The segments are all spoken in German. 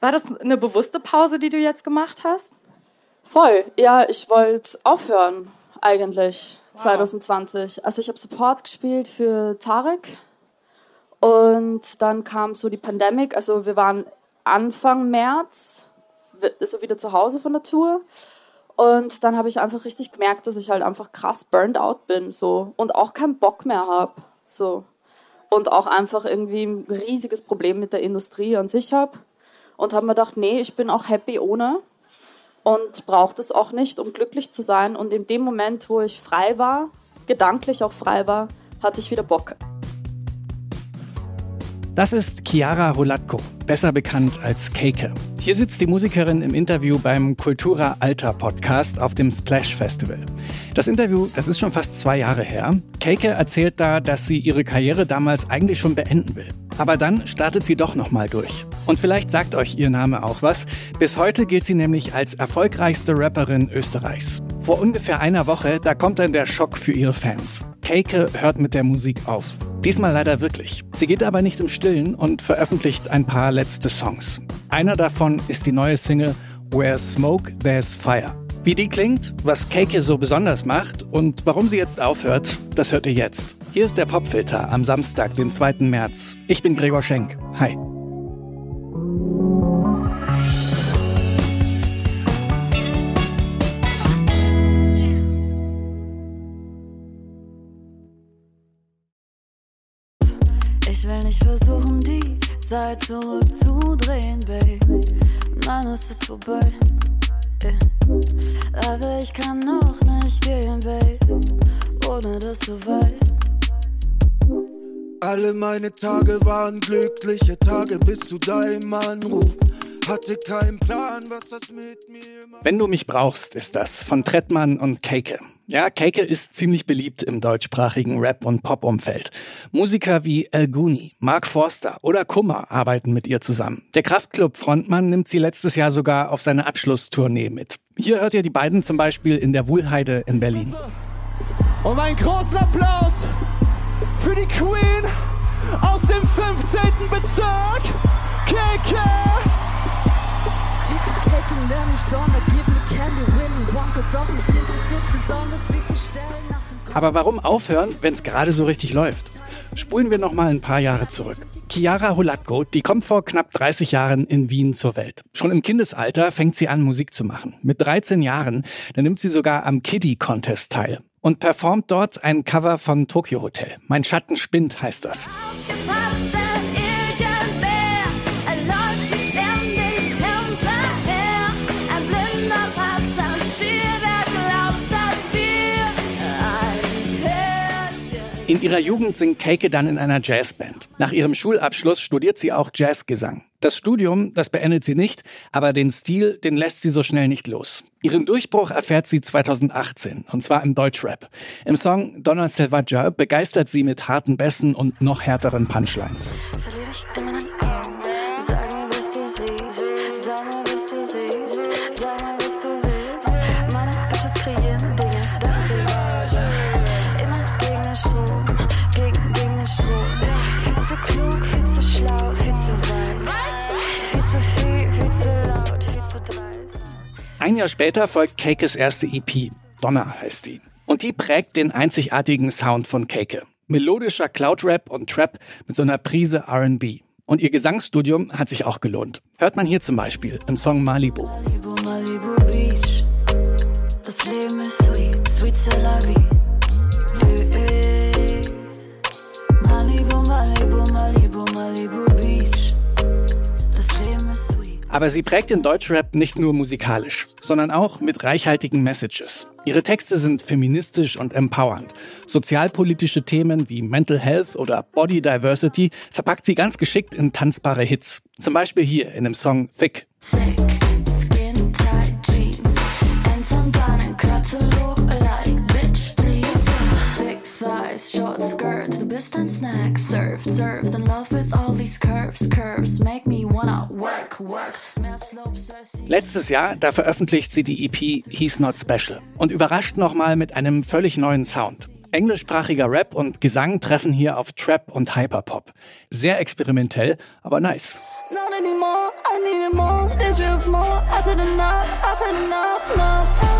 War das eine bewusste Pause, die du jetzt gemacht hast? Voll. Ja, ich wollte aufhören eigentlich wow. 2020. Also ich habe Support gespielt für Tarek und dann kam so die Pandemie. Also wir waren Anfang März so wieder zu Hause von der Tour und dann habe ich einfach richtig gemerkt, dass ich halt einfach krass burned out bin so und auch keinen Bock mehr habe so und auch einfach irgendwie ein riesiges Problem mit der Industrie an sich habe und habe mir gedacht, nee, ich bin auch happy ohne und brauche das auch nicht, um glücklich zu sein. Und in dem Moment, wo ich frei war, gedanklich auch frei war, hatte ich wieder Bock. Das ist Chiara Holatko, besser bekannt als Keike. Hier sitzt die Musikerin im Interview beim Kultura Alter Podcast auf dem Splash Festival. Das Interview, das ist schon fast zwei Jahre her. Keike erzählt da, dass sie ihre Karriere damals eigentlich schon beenden will. Aber dann startet sie doch nochmal durch. Und vielleicht sagt euch ihr Name auch was. Bis heute gilt sie nämlich als erfolgreichste Rapperin Österreichs. Vor ungefähr einer Woche, da kommt dann der Schock für ihre Fans. Keike hört mit der Musik auf. Diesmal leider wirklich. Sie geht aber nicht im Stillen und veröffentlicht ein paar letzte Songs. Einer davon ist die neue Single Where Smoke There's Fire. Wie die klingt, was Keike so besonders macht und warum sie jetzt aufhört, das hört ihr jetzt. Hier ist der Popfilter am Samstag, den 2. März. Ich bin Gregor Schenk. Hi. Ich will nicht versuchen, die Zeit zurückzudrehen, babe. Nein, es ist vorbei. Yeah. Aber ich kann noch nicht gehen, babe. Ohne dass du weißt. Alle meine Tage waren glückliche Tage bis zu deinem Anruf. Hatte keinen Plan, was das mit mir macht. Wenn du mich brauchst, ist das von Trettmann und Keike. Ja, Keike ist ziemlich beliebt im deutschsprachigen Rap- und Pop-Umfeld. Musiker wie El Guni, Mark Forster oder Kummer arbeiten mit ihr zusammen. Der Kraftclub-Frontmann nimmt sie letztes Jahr sogar auf seine Abschlusstournee mit. Hier hört ihr die beiden zum Beispiel in der Wuhlheide in Berlin. Und einen großen Applaus für die Queen aus dem 15. Bezirk, KK. Aber warum aufhören, wenn es gerade so richtig läuft? Spulen wir noch mal ein paar Jahre zurück. Chiara Holatko, die kommt vor knapp 30 Jahren in Wien zur Welt. Schon im Kindesalter fängt sie an, Musik zu machen. Mit 13 Jahren, da nimmt sie sogar am Kiddie Contest teil und performt dort ein Cover von Tokyo Hotel. Mein Schatten spinnt heißt das. In ihrer Jugend singt Keike dann in einer Jazzband. Nach ihrem Schulabschluss studiert sie auch Jazzgesang. Das Studium, das beendet sie nicht, aber den Stil, den lässt sie so schnell nicht los. Ihren Durchbruch erfährt sie 2018, und zwar im Deutschrap. Im Song Donna Selvaggia begeistert sie mit harten Bässen und noch härteren Punchlines. Ein Jahr später folgt Cakes erste EP. Donner heißt die. Und die prägt den einzigartigen Sound von Cake. Melodischer Cloud-Rap und Trap mit so einer Prise R&B. Und ihr Gesangsstudium hat sich auch gelohnt. Hört man hier zum Beispiel im Song Malibu. Malibu, Malibu Beach. Das Leben ist sweet, sweet c'est aber sie prägt den Deutschrap nicht nur musikalisch, sondern auch mit reichhaltigen Messages. Ihre Texte sind feministisch und empowernd. Sozialpolitische Themen wie Mental Health oder Body Diversity verpackt sie ganz geschickt in tanzbare Hits. Zum Beispiel hier in dem Song Thick. Thick. Snack. Surfed, surfed in love with all these curves, curves. Make me wanna work, work. Letztes Jahr, da veröffentlicht sie die EP He's Not Special und überrascht nochmal mit einem völlig neuen Sound. Englischsprachiger Rap und Gesang treffen hier auf Trap und Hyperpop. Sehr experimentell, aber nice. Not anymore, I need more. need you for more. I said enough, I've had enough, enough.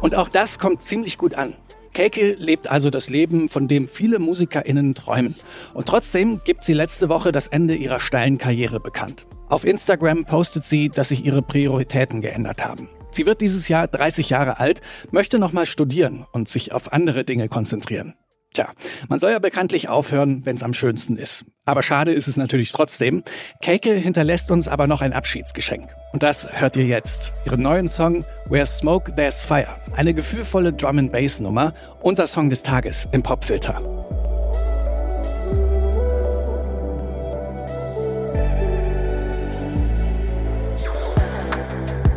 Und auch das kommt ziemlich gut an. Keike lebt also das Leben, von dem viele MusikerInnen träumen. Und trotzdem gibt sie letzte Woche das Ende ihrer steilen Karriere bekannt. Auf Instagram postet sie, dass sich ihre Prioritäten geändert haben. Sie wird dieses Jahr 30 Jahre alt, möchte nochmal studieren und sich auf andere Dinge konzentrieren. Tja, man soll ja bekanntlich aufhören, wenn es am schönsten ist. Aber schade ist es natürlich trotzdem. Keike hinterlässt uns aber noch ein Abschiedsgeschenk. Und das hört ihr jetzt. Ihren neuen Song Where Smoke There's Fire. Eine gefühlvolle Drum and Bass Nummer. Unser Song des Tages im Popfilter.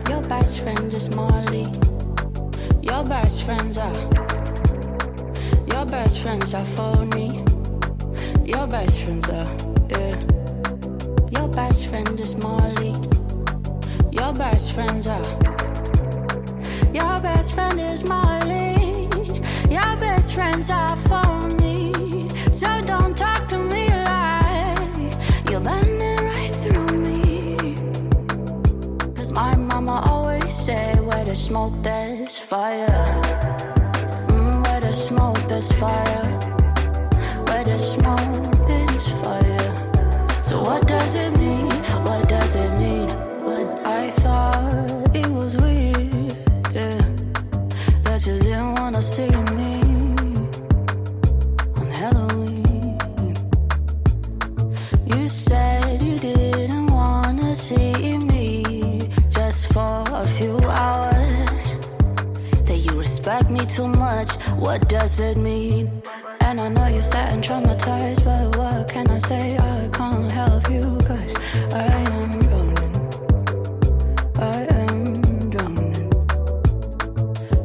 Your best friend is Molly. Your best friends are. Your best friends are phony. Your best friends are. Yeah. Your best friend is Molly. Your best friends are. Your best friend is Molly. Your best friends are phony. So don't talk to me like you're bending right through me. Cause my mama always said, where there's smoke, there's fire so what does it mean? What does it mean? What i thought it was we that you didn't wanna see me. On Halloween. What does it mean? And I know you're sad and traumatized, but what can I say? I can't help you, cause I am drowning. I am drowning.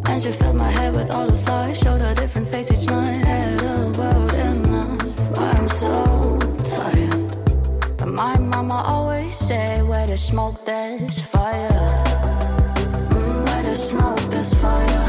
And she filled my head with all the lies, showed a different face each night. Had a world enough. I'm so tired. But my mama always said, where there's smoke, there's fire. Mm, where there's smoke, there's fire.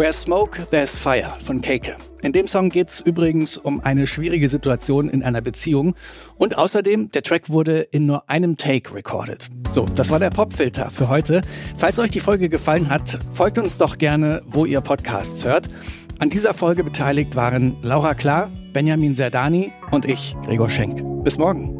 Where Smoke, There's Fire von Keike. In dem Song geht's übrigens um eine schwierige Situation in einer Beziehung. Und außerdem, der Track wurde in nur einem Take recorded. So, das war der Popfilter für heute. Falls euch die Folge gefallen hat, folgt uns doch gerne, wo ihr Podcasts hört. An dieser Folge beteiligt waren Laura Klar, Benjamin Serdani und ich, Gregor Schenk. Bis morgen.